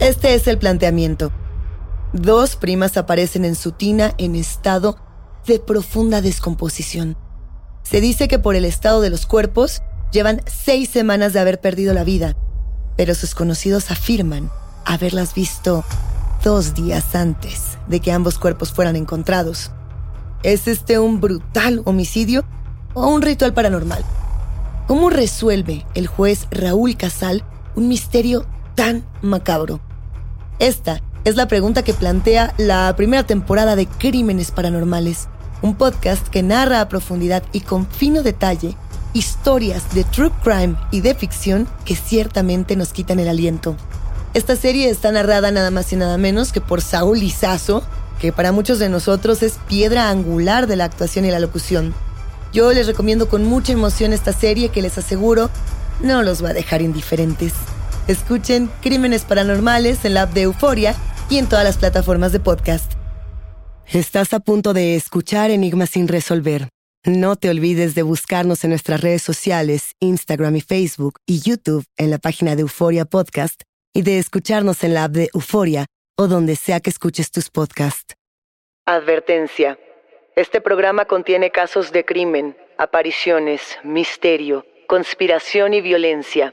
Este es el planteamiento. Dos primas aparecen en su tina en estado de profunda descomposición. Se dice que por el estado de los cuerpos llevan seis semanas de haber perdido la vida, pero sus conocidos afirman haberlas visto dos días antes de que ambos cuerpos fueran encontrados. ¿Es este un brutal homicidio o un ritual paranormal? ¿Cómo resuelve el juez Raúl Casal un misterio tan macabro? Esta es la pregunta que plantea la primera temporada de Crímenes Paranormales, un podcast que narra a profundidad y con fino detalle historias de true crime y de ficción que ciertamente nos quitan el aliento. Esta serie está narrada nada más y nada menos que por Saúl Lizazo, que para muchos de nosotros es piedra angular de la actuación y la locución. Yo les recomiendo con mucha emoción esta serie que les aseguro no los va a dejar indiferentes. Escuchen Crímenes Paranormales en la app de Euforia y en todas las plataformas de podcast. Estás a punto de escuchar Enigmas sin resolver. No te olvides de buscarnos en nuestras redes sociales, Instagram y Facebook y YouTube en la página de Euforia Podcast y de escucharnos en la app de Euforia o donde sea que escuches tus podcasts. Advertencia. Este programa contiene casos de crimen, apariciones, misterio, conspiración y violencia.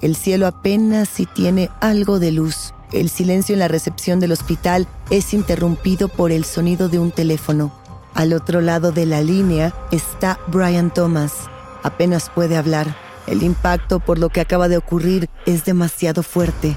El cielo apenas si tiene algo de luz. El silencio en la recepción del hospital es interrumpido por el sonido de un teléfono. Al otro lado de la línea está Brian Thomas. Apenas puede hablar. El impacto por lo que acaba de ocurrir es demasiado fuerte.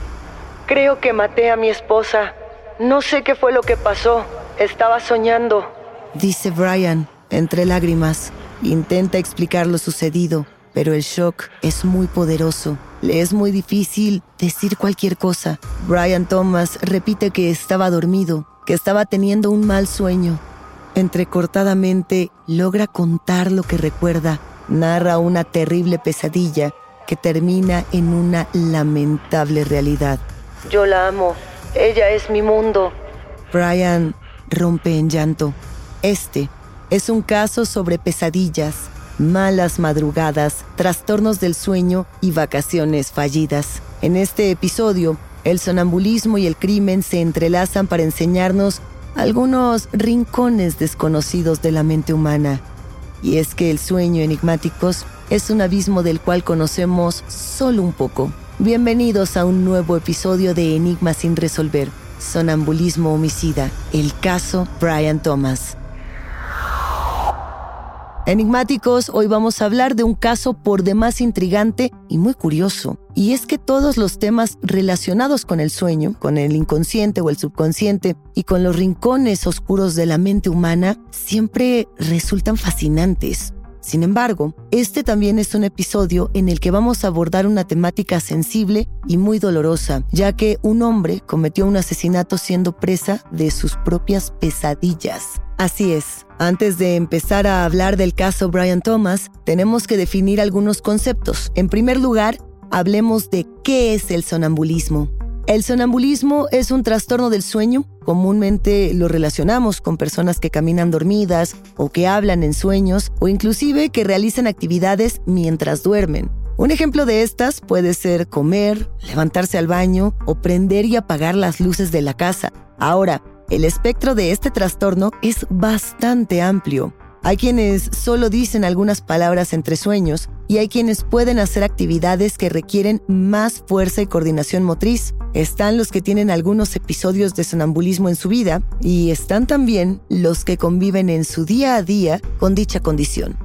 Creo que maté a mi esposa. No sé qué fue lo que pasó. Estaba soñando. Dice Brian, entre lágrimas. Intenta explicar lo sucedido, pero el shock es muy poderoso. Le es muy difícil decir cualquier cosa. Brian Thomas repite que estaba dormido, que estaba teniendo un mal sueño. Entrecortadamente logra contar lo que recuerda. Narra una terrible pesadilla que termina en una lamentable realidad. Yo la amo. Ella es mi mundo. Brian rompe en llanto. Este es un caso sobre pesadillas malas madrugadas, trastornos del sueño y vacaciones fallidas. En este episodio, el sonambulismo y el crimen se entrelazan para enseñarnos algunos rincones desconocidos de la mente humana. Y es que el sueño enigmáticos es un abismo del cual conocemos solo un poco. Bienvenidos a un nuevo episodio de Enigmas sin resolver, Sonambulismo Homicida, el caso Brian Thomas. Enigmáticos, hoy vamos a hablar de un caso por demás intrigante y muy curioso. Y es que todos los temas relacionados con el sueño, con el inconsciente o el subconsciente y con los rincones oscuros de la mente humana siempre resultan fascinantes. Sin embargo, este también es un episodio en el que vamos a abordar una temática sensible y muy dolorosa, ya que un hombre cometió un asesinato siendo presa de sus propias pesadillas. Así es, antes de empezar a hablar del caso Brian Thomas, tenemos que definir algunos conceptos. En primer lugar, hablemos de qué es el sonambulismo. El sonambulismo es un trastorno del sueño. Comúnmente lo relacionamos con personas que caminan dormidas o que hablan en sueños o inclusive que realizan actividades mientras duermen. Un ejemplo de estas puede ser comer, levantarse al baño o prender y apagar las luces de la casa. Ahora, el espectro de este trastorno es bastante amplio. Hay quienes solo dicen algunas palabras entre sueños y hay quienes pueden hacer actividades que requieren más fuerza y coordinación motriz. Están los que tienen algunos episodios de sonambulismo en su vida y están también los que conviven en su día a día con dicha condición.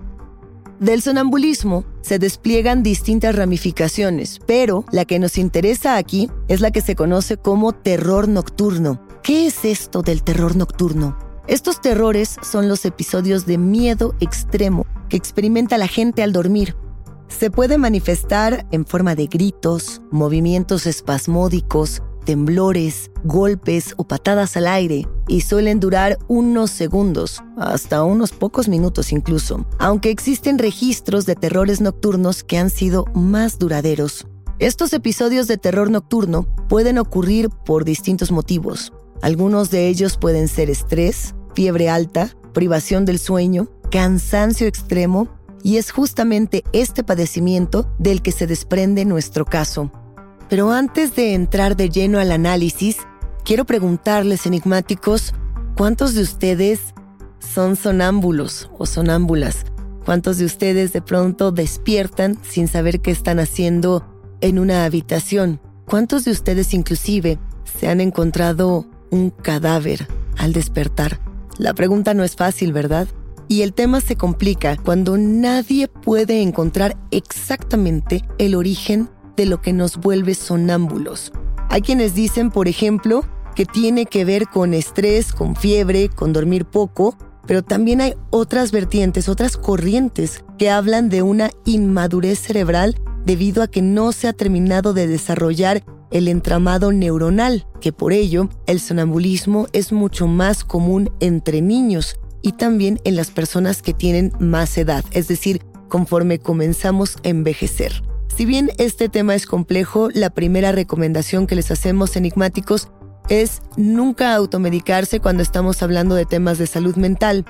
Del sonambulismo se despliegan distintas ramificaciones, pero la que nos interesa aquí es la que se conoce como terror nocturno. ¿Qué es esto del terror nocturno? Estos terrores son los episodios de miedo extremo que experimenta la gente al dormir. Se puede manifestar en forma de gritos, movimientos espasmódicos, temblores, golpes o patadas al aire y suelen durar unos segundos, hasta unos pocos minutos incluso, aunque existen registros de terrores nocturnos que han sido más duraderos. Estos episodios de terror nocturno pueden ocurrir por distintos motivos. Algunos de ellos pueden ser estrés, fiebre alta, privación del sueño, cansancio extremo, y es justamente este padecimiento del que se desprende nuestro caso. Pero antes de entrar de lleno al análisis, quiero preguntarles, enigmáticos, ¿cuántos de ustedes son sonámbulos o sonámbulas? ¿Cuántos de ustedes de pronto despiertan sin saber qué están haciendo en una habitación? ¿Cuántos de ustedes inclusive se han encontrado un cadáver al despertar? La pregunta no es fácil, ¿verdad? Y el tema se complica cuando nadie puede encontrar exactamente el origen de lo que nos vuelve sonámbulos. Hay quienes dicen, por ejemplo, que tiene que ver con estrés, con fiebre, con dormir poco, pero también hay otras vertientes, otras corrientes que hablan de una inmadurez cerebral debido a que no se ha terminado de desarrollar el entramado neuronal, que por ello el sonambulismo es mucho más común entre niños y también en las personas que tienen más edad, es decir, conforme comenzamos a envejecer. Si bien este tema es complejo, la primera recomendación que les hacemos enigmáticos es nunca automedicarse cuando estamos hablando de temas de salud mental.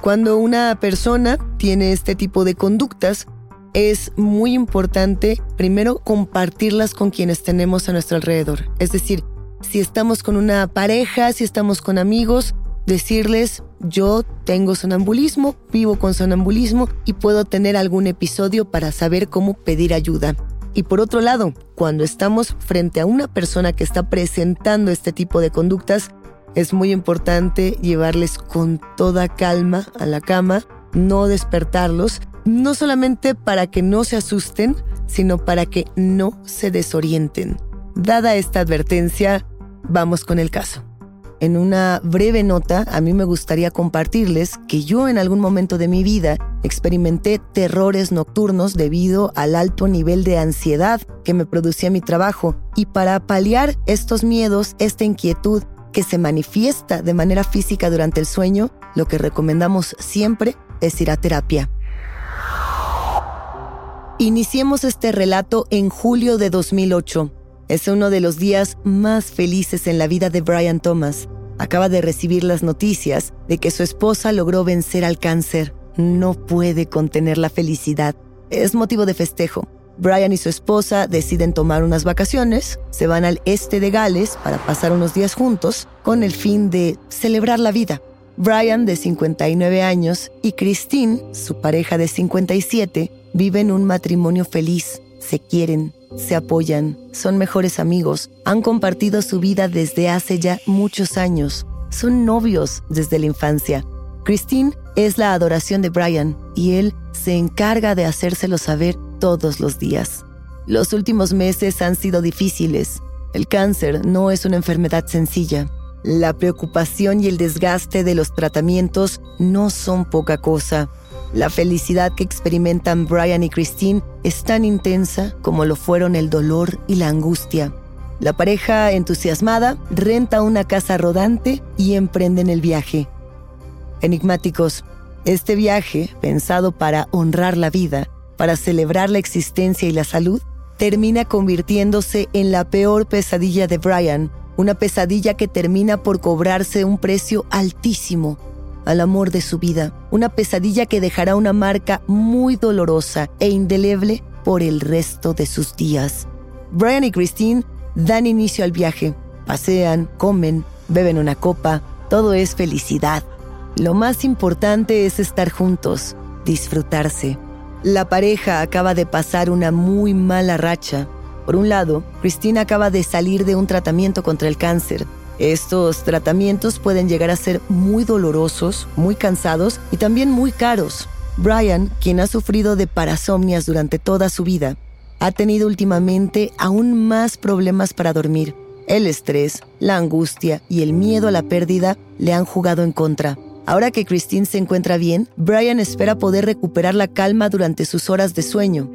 Cuando una persona tiene este tipo de conductas, es muy importante primero compartirlas con quienes tenemos a nuestro alrededor. Es decir, si estamos con una pareja, si estamos con amigos, decirles, yo tengo sonambulismo, vivo con sonambulismo y puedo tener algún episodio para saber cómo pedir ayuda. Y por otro lado, cuando estamos frente a una persona que está presentando este tipo de conductas, es muy importante llevarles con toda calma a la cama, no despertarlos, no solamente para que no se asusten, sino para que no se desorienten. Dada esta advertencia, vamos con el caso. En una breve nota, a mí me gustaría compartirles que yo en algún momento de mi vida experimenté terrores nocturnos debido al alto nivel de ansiedad que me producía mi trabajo. Y para paliar estos miedos, esta inquietud que se manifiesta de manera física durante el sueño, lo que recomendamos siempre es ir a terapia. Iniciemos este relato en julio de 2008. Es uno de los días más felices en la vida de Brian Thomas. Acaba de recibir las noticias de que su esposa logró vencer al cáncer. No puede contener la felicidad. Es motivo de festejo. Brian y su esposa deciden tomar unas vacaciones, se van al este de Gales para pasar unos días juntos con el fin de celebrar la vida. Brian, de 59 años, y Christine, su pareja de 57, viven un matrimonio feliz, se quieren, se apoyan, son mejores amigos, han compartido su vida desde hace ya muchos años, son novios desde la infancia. Christine es la adoración de Brian y él se encarga de hacérselo saber todos los días. Los últimos meses han sido difíciles. El cáncer no es una enfermedad sencilla. La preocupación y el desgaste de los tratamientos no son poca cosa. La felicidad que experimentan Brian y Christine es tan intensa como lo fueron el dolor y la angustia. La pareja entusiasmada renta una casa rodante y emprenden el viaje. Enigmáticos, este viaje, pensado para honrar la vida, para celebrar la existencia y la salud, termina convirtiéndose en la peor pesadilla de Brian, una pesadilla que termina por cobrarse un precio altísimo al amor de su vida, una pesadilla que dejará una marca muy dolorosa e indeleble por el resto de sus días. Brian y Christine dan inicio al viaje, pasean, comen, beben una copa, todo es felicidad. Lo más importante es estar juntos, disfrutarse. La pareja acaba de pasar una muy mala racha. Por un lado, Christine acaba de salir de un tratamiento contra el cáncer estos tratamientos pueden llegar a ser muy dolorosos, muy cansados y también muy caros. Brian, quien ha sufrido de parasomnias durante toda su vida, ha tenido últimamente aún más problemas para dormir. El estrés, la angustia y el miedo a la pérdida le han jugado en contra. Ahora que Christine se encuentra bien, Brian espera poder recuperar la calma durante sus horas de sueño.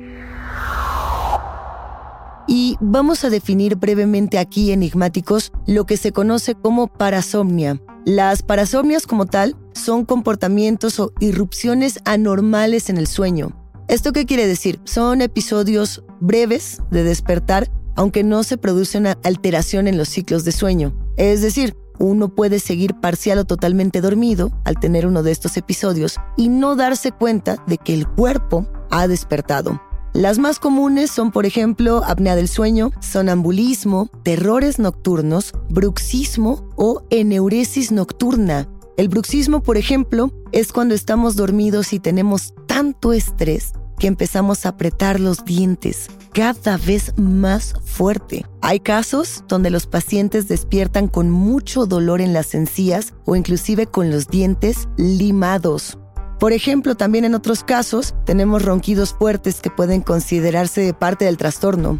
Y vamos a definir brevemente aquí, enigmáticos, lo que se conoce como parasomnia. Las parasomnias como tal son comportamientos o irrupciones anormales en el sueño. ¿Esto qué quiere decir? Son episodios breves de despertar, aunque no se produce una alteración en los ciclos de sueño. Es decir, uno puede seguir parcial o totalmente dormido al tener uno de estos episodios y no darse cuenta de que el cuerpo ha despertado. Las más comunes son, por ejemplo, apnea del sueño, sonambulismo, terrores nocturnos, bruxismo o eneuresis nocturna. El bruxismo, por ejemplo, es cuando estamos dormidos y tenemos tanto estrés que empezamos a apretar los dientes cada vez más fuerte. Hay casos donde los pacientes despiertan con mucho dolor en las encías o inclusive con los dientes limados. Por ejemplo, también en otros casos tenemos ronquidos fuertes que pueden considerarse parte del trastorno.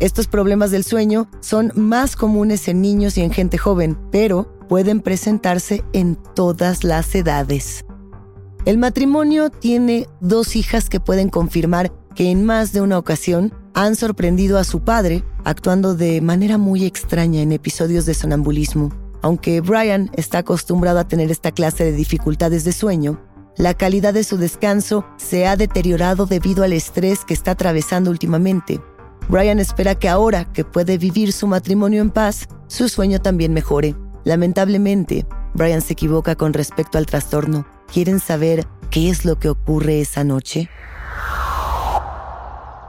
Estos problemas del sueño son más comunes en niños y en gente joven, pero pueden presentarse en todas las edades. El matrimonio tiene dos hijas que pueden confirmar que en más de una ocasión han sorprendido a su padre actuando de manera muy extraña en episodios de sonambulismo. Aunque Brian está acostumbrado a tener esta clase de dificultades de sueño, la calidad de su descanso se ha deteriorado debido al estrés que está atravesando últimamente. Brian espera que ahora que puede vivir su matrimonio en paz, su sueño también mejore. Lamentablemente, Brian se equivoca con respecto al trastorno. ¿Quieren saber qué es lo que ocurre esa noche?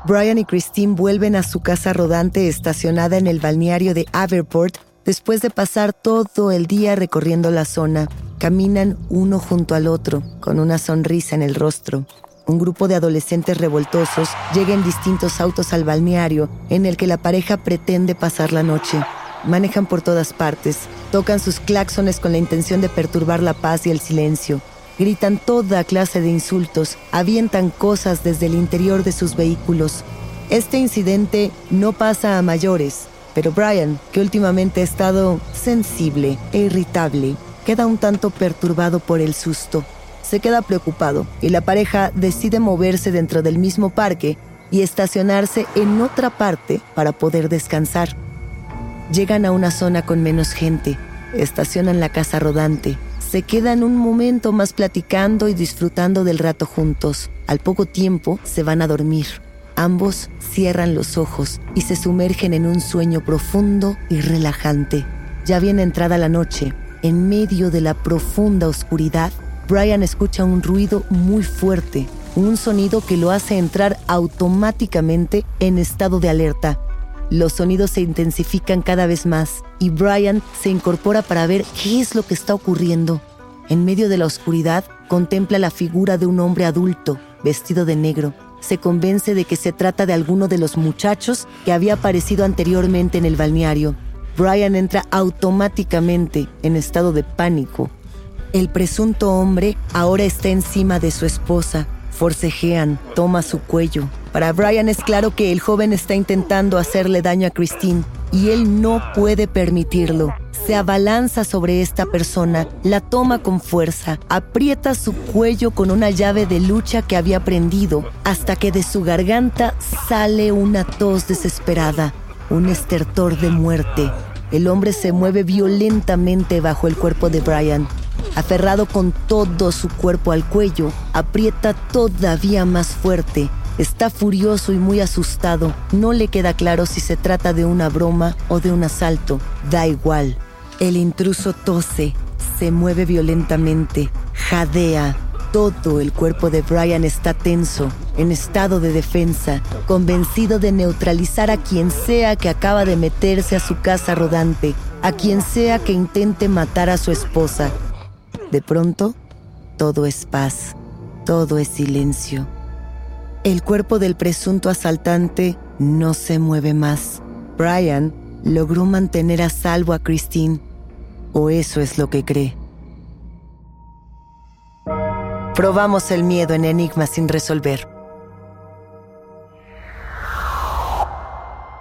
Brian y Christine vuelven a su casa rodante estacionada en el balneario de Averport después de pasar todo el día recorriendo la zona. Caminan uno junto al otro, con una sonrisa en el rostro. Un grupo de adolescentes revoltosos llega en distintos autos al balneario en el que la pareja pretende pasar la noche. Manejan por todas partes, tocan sus claxones con la intención de perturbar la paz y el silencio. Gritan toda clase de insultos, avientan cosas desde el interior de sus vehículos. Este incidente no pasa a mayores, pero Brian, que últimamente ha estado sensible e irritable, queda un tanto perturbado por el susto. Se queda preocupado y la pareja decide moverse dentro del mismo parque y estacionarse en otra parte para poder descansar. Llegan a una zona con menos gente, estacionan la casa rodante, se quedan un momento más platicando y disfrutando del rato juntos. Al poco tiempo se van a dormir. Ambos cierran los ojos y se sumergen en un sueño profundo y relajante. Ya viene entrada la noche en medio de la profunda oscuridad, Brian escucha un ruido muy fuerte, un sonido que lo hace entrar automáticamente en estado de alerta. Los sonidos se intensifican cada vez más y Brian se incorpora para ver qué es lo que está ocurriendo. En medio de la oscuridad, contempla la figura de un hombre adulto, vestido de negro. Se convence de que se trata de alguno de los muchachos que había aparecido anteriormente en el balneario. Brian entra automáticamente en estado de pánico. El presunto hombre ahora está encima de su esposa. Forcejean, toma su cuello. Para Brian es claro que el joven está intentando hacerle daño a Christine y él no puede permitirlo. Se abalanza sobre esta persona, la toma con fuerza, aprieta su cuello con una llave de lucha que había prendido, hasta que de su garganta sale una tos desesperada, un estertor de muerte. El hombre se mueve violentamente bajo el cuerpo de Brian. Aferrado con todo su cuerpo al cuello, aprieta todavía más fuerte. Está furioso y muy asustado. No le queda claro si se trata de una broma o de un asalto. Da igual. El intruso tose, se mueve violentamente, jadea, todo el cuerpo de Brian está tenso, en estado de defensa, convencido de neutralizar a quien sea que acaba de meterse a su casa rodante, a quien sea que intente matar a su esposa. De pronto, todo es paz, todo es silencio. El cuerpo del presunto asaltante no se mueve más. Brian logró mantener a salvo a Christine, o eso es lo que cree. Probamos el miedo en enigmas sin resolver.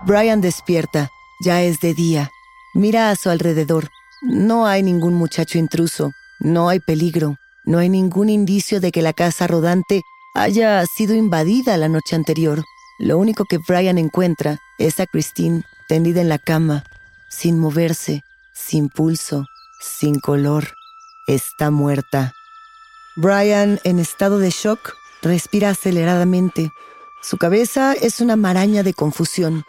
Brian despierta. Ya es de día. Mira a su alrededor. No hay ningún muchacho intruso. No hay peligro. No hay ningún indicio de que la casa rodante haya sido invadida la noche anterior. Lo único que Brian encuentra es a Christine tendida en la cama, sin moverse, sin pulso, sin color. Está muerta. Brian, en estado de shock, respira aceleradamente. Su cabeza es una maraña de confusión.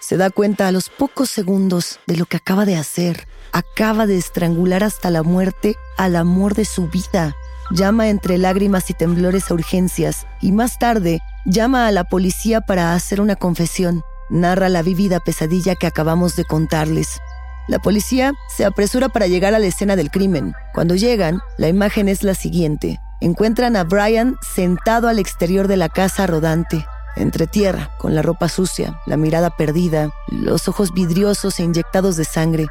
Se da cuenta a los pocos segundos de lo que acaba de hacer. Acaba de estrangular hasta la muerte al amor de su vida. Llama entre lágrimas y temblores a urgencias y más tarde llama a la policía para hacer una confesión. Narra la vívida pesadilla que acabamos de contarles. La policía se apresura para llegar a la escena del crimen. Cuando llegan, la imagen es la siguiente. Encuentran a Brian sentado al exterior de la casa rodante, entre tierra, con la ropa sucia, la mirada perdida, los ojos vidriosos e inyectados de sangre.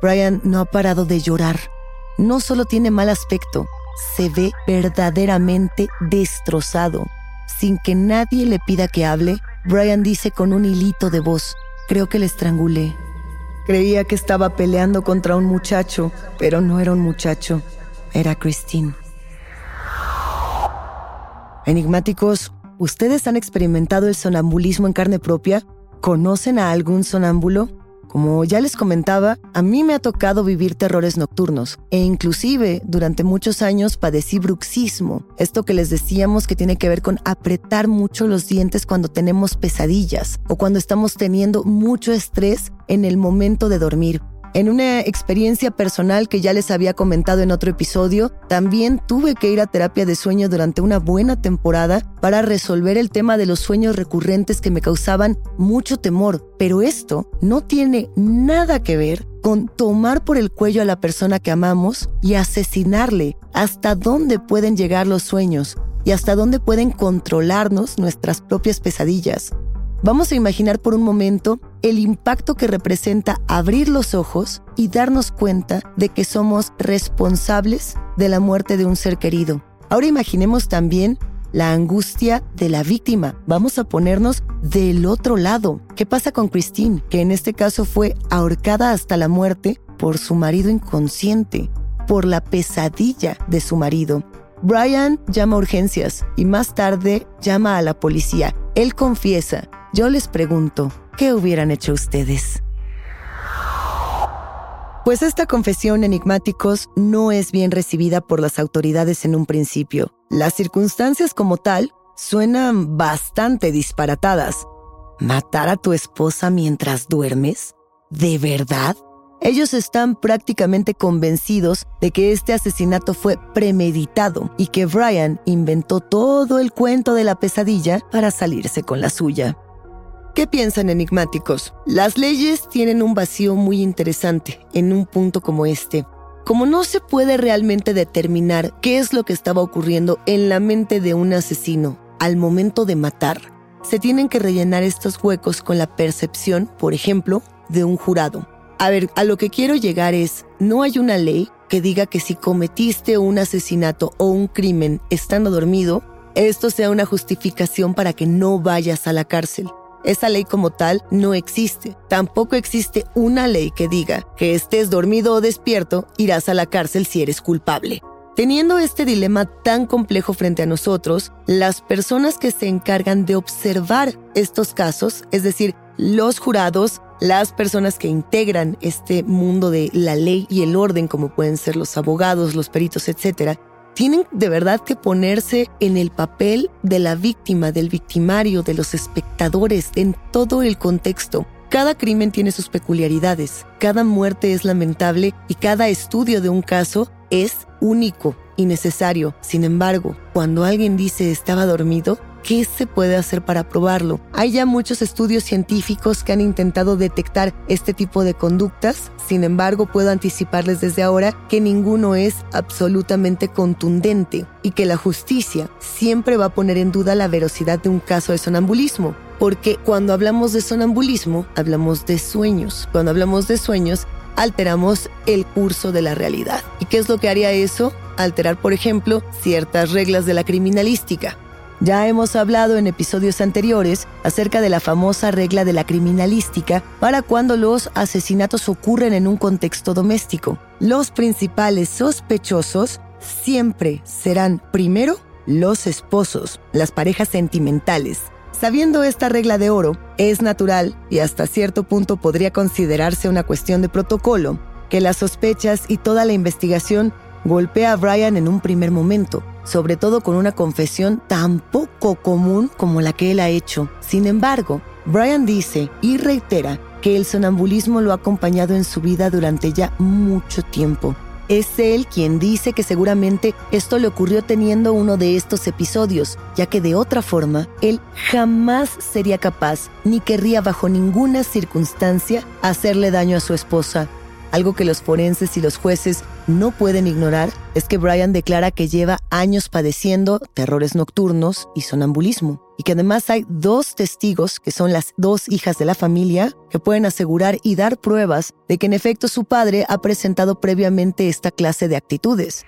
Brian no ha parado de llorar. No solo tiene mal aspecto, se ve verdaderamente destrozado. Sin que nadie le pida que hable, Brian dice con un hilito de voz, creo que le estrangulé. Creía que estaba peleando contra un muchacho, pero no era un muchacho, era Christine. Enigmáticos, ¿ustedes han experimentado el sonambulismo en carne propia? ¿Conocen a algún sonámbulo? Como ya les comentaba, a mí me ha tocado vivir terrores nocturnos e inclusive durante muchos años padecí bruxismo, esto que les decíamos que tiene que ver con apretar mucho los dientes cuando tenemos pesadillas o cuando estamos teniendo mucho estrés en el momento de dormir. En una experiencia personal que ya les había comentado en otro episodio, también tuve que ir a terapia de sueño durante una buena temporada para resolver el tema de los sueños recurrentes que me causaban mucho temor. Pero esto no tiene nada que ver con tomar por el cuello a la persona que amamos y asesinarle. ¿Hasta dónde pueden llegar los sueños? ¿Y hasta dónde pueden controlarnos nuestras propias pesadillas? Vamos a imaginar por un momento el impacto que representa abrir los ojos y darnos cuenta de que somos responsables de la muerte de un ser querido. Ahora imaginemos también la angustia de la víctima. Vamos a ponernos del otro lado. ¿Qué pasa con Christine, que en este caso fue ahorcada hasta la muerte por su marido inconsciente, por la pesadilla de su marido? Brian llama a urgencias y más tarde llama a la policía. Él confiesa yo les pregunto, ¿qué hubieran hecho ustedes? Pues esta confesión enigmáticos no es bien recibida por las autoridades en un principio. Las circunstancias como tal suenan bastante disparatadas. ¿Matar a tu esposa mientras duermes? ¿De verdad? Ellos están prácticamente convencidos de que este asesinato fue premeditado y que Brian inventó todo el cuento de la pesadilla para salirse con la suya. ¿Qué piensan enigmáticos? Las leyes tienen un vacío muy interesante en un punto como este. Como no se puede realmente determinar qué es lo que estaba ocurriendo en la mente de un asesino al momento de matar, se tienen que rellenar estos huecos con la percepción, por ejemplo, de un jurado. A ver, a lo que quiero llegar es, no hay una ley que diga que si cometiste un asesinato o un crimen estando dormido, esto sea una justificación para que no vayas a la cárcel. Esa ley como tal no existe. Tampoco existe una ley que diga que estés dormido o despierto, irás a la cárcel si eres culpable. Teniendo este dilema tan complejo frente a nosotros, las personas que se encargan de observar estos casos, es decir, los jurados, las personas que integran este mundo de la ley y el orden, como pueden ser los abogados, los peritos, etc., tienen de verdad que ponerse en el papel de la víctima, del victimario, de los espectadores, en todo el contexto. Cada crimen tiene sus peculiaridades, cada muerte es lamentable y cada estudio de un caso es único y necesario. Sin embargo, cuando alguien dice estaba dormido, ¿Qué se puede hacer para probarlo? Hay ya muchos estudios científicos que han intentado detectar este tipo de conductas, sin embargo puedo anticiparles desde ahora que ninguno es absolutamente contundente y que la justicia siempre va a poner en duda la veracidad de un caso de sonambulismo. Porque cuando hablamos de sonambulismo, hablamos de sueños. Cuando hablamos de sueños, alteramos el curso de la realidad. ¿Y qué es lo que haría eso? Alterar, por ejemplo, ciertas reglas de la criminalística. Ya hemos hablado en episodios anteriores acerca de la famosa regla de la criminalística para cuando los asesinatos ocurren en un contexto doméstico. Los principales sospechosos siempre serán primero los esposos, las parejas sentimentales. Sabiendo esta regla de oro, es natural y hasta cierto punto podría considerarse una cuestión de protocolo que las sospechas y toda la investigación golpea a Brian en un primer momento, sobre todo con una confesión tan poco común como la que él ha hecho. Sin embargo, Brian dice y reitera que el sonambulismo lo ha acompañado en su vida durante ya mucho tiempo es él quien dice que seguramente esto le ocurrió teniendo uno de estos episodios, ya que de otra forma, él jamás sería capaz ni querría bajo ninguna circunstancia hacerle daño a su esposa. Algo que los forenses y los jueces no pueden ignorar es que Brian declara que lleva años padeciendo terrores nocturnos y sonambulismo, y que además hay dos testigos, que son las dos hijas de la familia, que pueden asegurar y dar pruebas de que en efecto su padre ha presentado previamente esta clase de actitudes.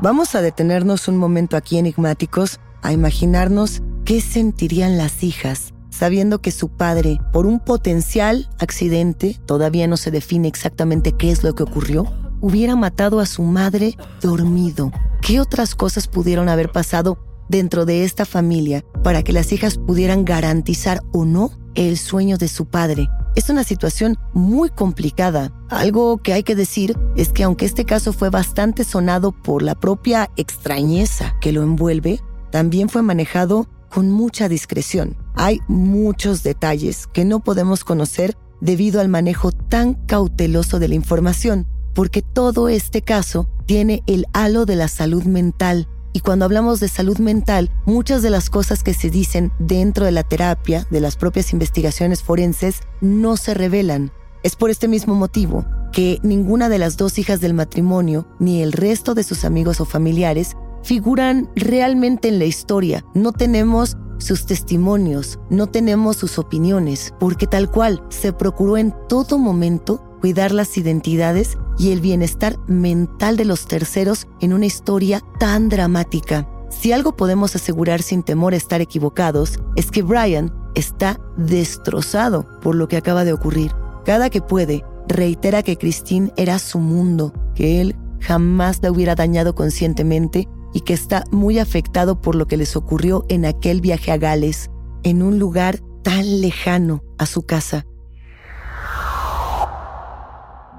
Vamos a detenernos un momento aquí enigmáticos a imaginarnos qué sentirían las hijas sabiendo que su padre, por un potencial accidente, todavía no se define exactamente qué es lo que ocurrió, hubiera matado a su madre dormido. ¿Qué otras cosas pudieron haber pasado dentro de esta familia para que las hijas pudieran garantizar o no el sueño de su padre? Es una situación muy complicada. Algo que hay que decir es que aunque este caso fue bastante sonado por la propia extrañeza que lo envuelve, también fue manejado con mucha discreción. Hay muchos detalles que no podemos conocer debido al manejo tan cauteloso de la información, porque todo este caso tiene el halo de la salud mental. Y cuando hablamos de salud mental, muchas de las cosas que se dicen dentro de la terapia, de las propias investigaciones forenses, no se revelan. Es por este mismo motivo que ninguna de las dos hijas del matrimonio, ni el resto de sus amigos o familiares, figuran realmente en la historia. No tenemos sus testimonios, no tenemos sus opiniones, porque tal cual se procuró en todo momento cuidar las identidades y el bienestar mental de los terceros en una historia tan dramática. Si algo podemos asegurar sin temor a estar equivocados, es que Brian está destrozado por lo que acaba de ocurrir. Cada que puede, reitera que Christine era su mundo, que él jamás la hubiera dañado conscientemente y que está muy afectado por lo que les ocurrió en aquel viaje a Gales, en un lugar tan lejano a su casa.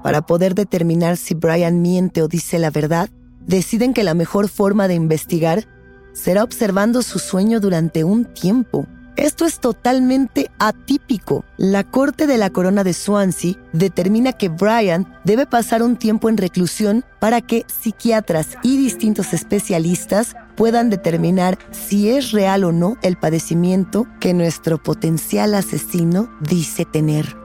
Para poder determinar si Brian miente o dice la verdad, deciden que la mejor forma de investigar será observando su sueño durante un tiempo esto es totalmente atípico. La Corte de la Corona de Swansea determina que Brian debe pasar un tiempo en reclusión para que psiquiatras y distintos especialistas puedan determinar si es real o no el padecimiento que nuestro potencial asesino dice tener.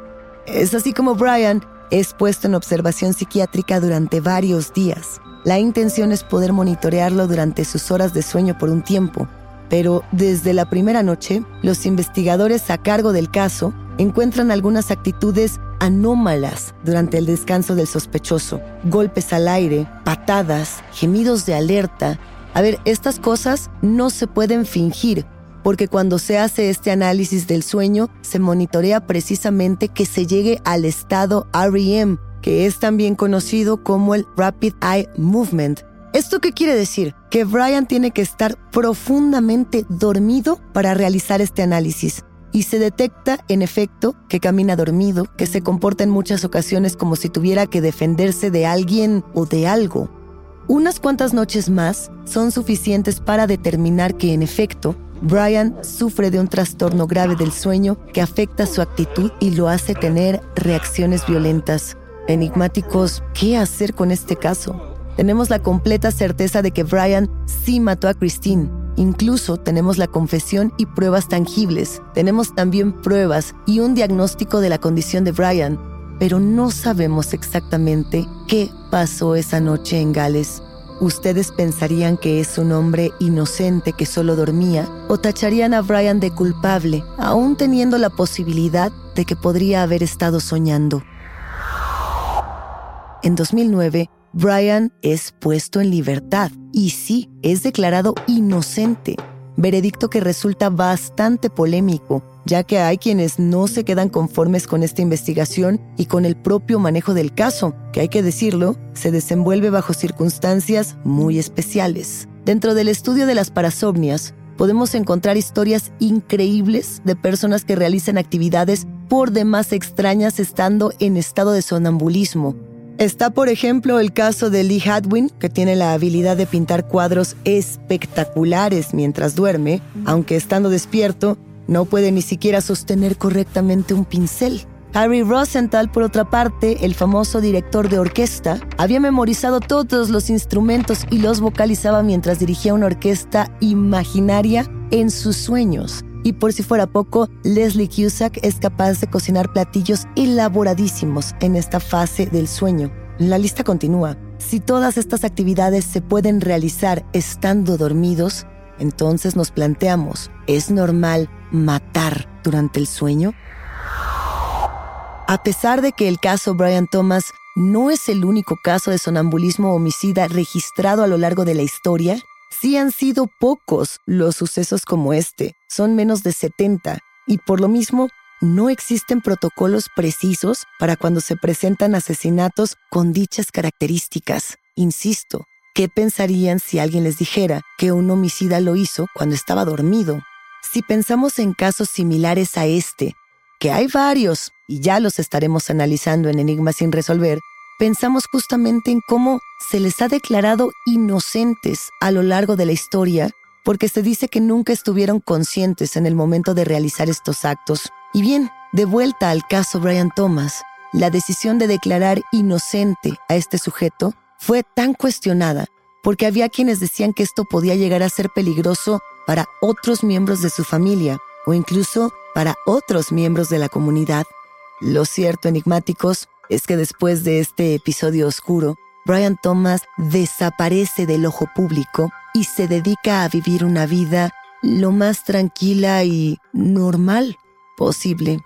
Es así como Brian es puesto en observación psiquiátrica durante varios días. La intención es poder monitorearlo durante sus horas de sueño por un tiempo pero desde la primera noche, los investigadores a cargo del caso encuentran algunas actitudes anómalas durante el descanso del sospechoso. Golpes al aire, patadas, gemidos de alerta. A ver, estas cosas no se pueden fingir, porque cuando se hace este análisis del sueño, se monitorea precisamente que se llegue al estado REM, que es también conocido como el Rapid Eye Movement, ¿Esto qué quiere decir? Que Brian tiene que estar profundamente dormido para realizar este análisis. Y se detecta, en efecto, que camina dormido, que se comporta en muchas ocasiones como si tuviera que defenderse de alguien o de algo. Unas cuantas noches más son suficientes para determinar que, en efecto, Brian sufre de un trastorno grave del sueño que afecta su actitud y lo hace tener reacciones violentas. Enigmáticos, ¿qué hacer con este caso? Tenemos la completa certeza de que Brian sí mató a Christine. Incluso tenemos la confesión y pruebas tangibles. Tenemos también pruebas y un diagnóstico de la condición de Brian, pero no sabemos exactamente qué pasó esa noche en Gales. Ustedes pensarían que es un hombre inocente que solo dormía o tacharían a Brian de culpable, aún teniendo la posibilidad de que podría haber estado soñando. En 2009, Brian es puesto en libertad y sí, es declarado inocente. Veredicto que resulta bastante polémico, ya que hay quienes no se quedan conformes con esta investigación y con el propio manejo del caso, que hay que decirlo, se desenvuelve bajo circunstancias muy especiales. Dentro del estudio de las parasomnias, podemos encontrar historias increíbles de personas que realizan actividades por demás extrañas estando en estado de sonambulismo. Está, por ejemplo, el caso de Lee Hadwin, que tiene la habilidad de pintar cuadros espectaculares mientras duerme, aunque estando despierto, no puede ni siquiera sostener correctamente un pincel. Harry Rosenthal, por otra parte, el famoso director de orquesta, había memorizado todos los instrumentos y los vocalizaba mientras dirigía una orquesta imaginaria en sus sueños. Y por si fuera poco, Leslie Cusack es capaz de cocinar platillos elaboradísimos en esta fase del sueño. La lista continúa. Si todas estas actividades se pueden realizar estando dormidos, entonces nos planteamos, ¿es normal matar durante el sueño? A pesar de que el caso Brian Thomas no es el único caso de sonambulismo homicida registrado a lo largo de la historia, sí han sido pocos los sucesos como este, son menos de 70, y por lo mismo no existen protocolos precisos para cuando se presentan asesinatos con dichas características. Insisto, ¿qué pensarían si alguien les dijera que un homicida lo hizo cuando estaba dormido? Si pensamos en casos similares a este, que hay varios y ya los estaremos analizando en Enigmas sin resolver, pensamos justamente en cómo se les ha declarado inocentes a lo largo de la historia porque se dice que nunca estuvieron conscientes en el momento de realizar estos actos. Y bien, de vuelta al caso Brian Thomas, la decisión de declarar inocente a este sujeto fue tan cuestionada porque había quienes decían que esto podía llegar a ser peligroso para otros miembros de su familia o incluso para otros miembros de la comunidad. Lo cierto, enigmáticos, es que después de este episodio oscuro, Brian Thomas desaparece del ojo público y se dedica a vivir una vida lo más tranquila y normal posible.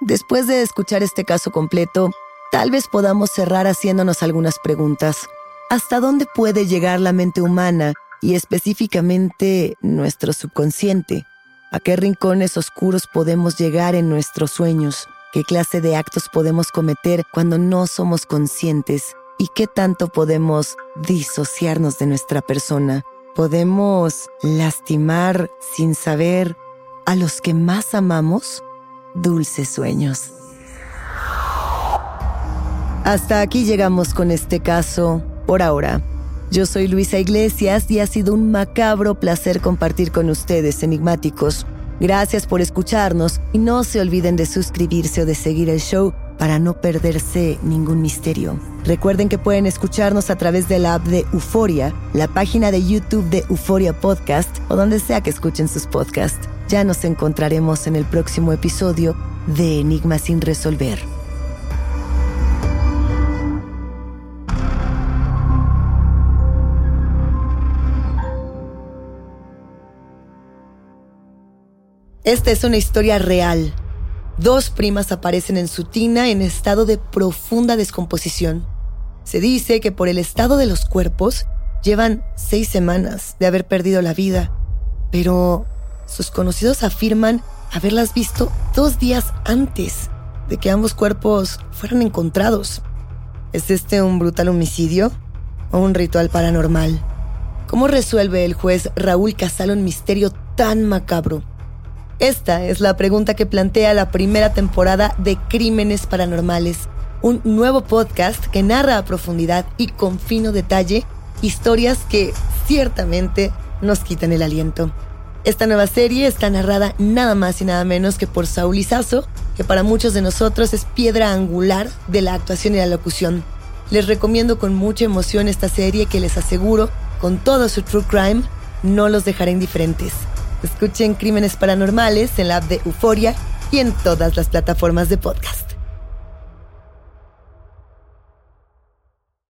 Después de escuchar este caso completo, tal vez podamos cerrar haciéndonos algunas preguntas. ¿Hasta dónde puede llegar la mente humana y específicamente nuestro subconsciente? ¿A qué rincones oscuros podemos llegar en nuestros sueños? ¿Qué clase de actos podemos cometer cuando no somos conscientes? ¿Y qué tanto podemos disociarnos de nuestra persona? ¿Podemos lastimar sin saber a los que más amamos? Dulces sueños. Hasta aquí llegamos con este caso por ahora. Yo soy Luisa Iglesias y ha sido un macabro placer compartir con ustedes, enigmáticos. Gracias por escucharnos y no se olviden de suscribirse o de seguir el show para no perderse ningún misterio. Recuerden que pueden escucharnos a través de la app de Euforia, la página de YouTube de Euforia Podcast o donde sea que escuchen sus podcasts. Ya nos encontraremos en el próximo episodio de Enigma sin resolver. Esta es una historia real. Dos primas aparecen en su tina en estado de profunda descomposición. Se dice que por el estado de los cuerpos llevan seis semanas de haber perdido la vida, pero sus conocidos afirman haberlas visto dos días antes de que ambos cuerpos fueran encontrados. ¿Es este un brutal homicidio o un ritual paranormal? ¿Cómo resuelve el juez Raúl Casalo un misterio tan macabro? Esta es la pregunta que plantea la primera temporada de Crímenes Paranormales, un nuevo podcast que narra a profundidad y con fino detalle historias que ciertamente nos quitan el aliento. Esta nueva serie está narrada nada más y nada menos que por Saúl Izazo, que para muchos de nosotros es piedra angular de la actuación y la locución. Les recomiendo con mucha emoción esta serie que les aseguro, con todo su true crime, no los dejará indiferentes. Escuchen Crímenes Paranormales en la app de Euforia y en todas las plataformas de podcast.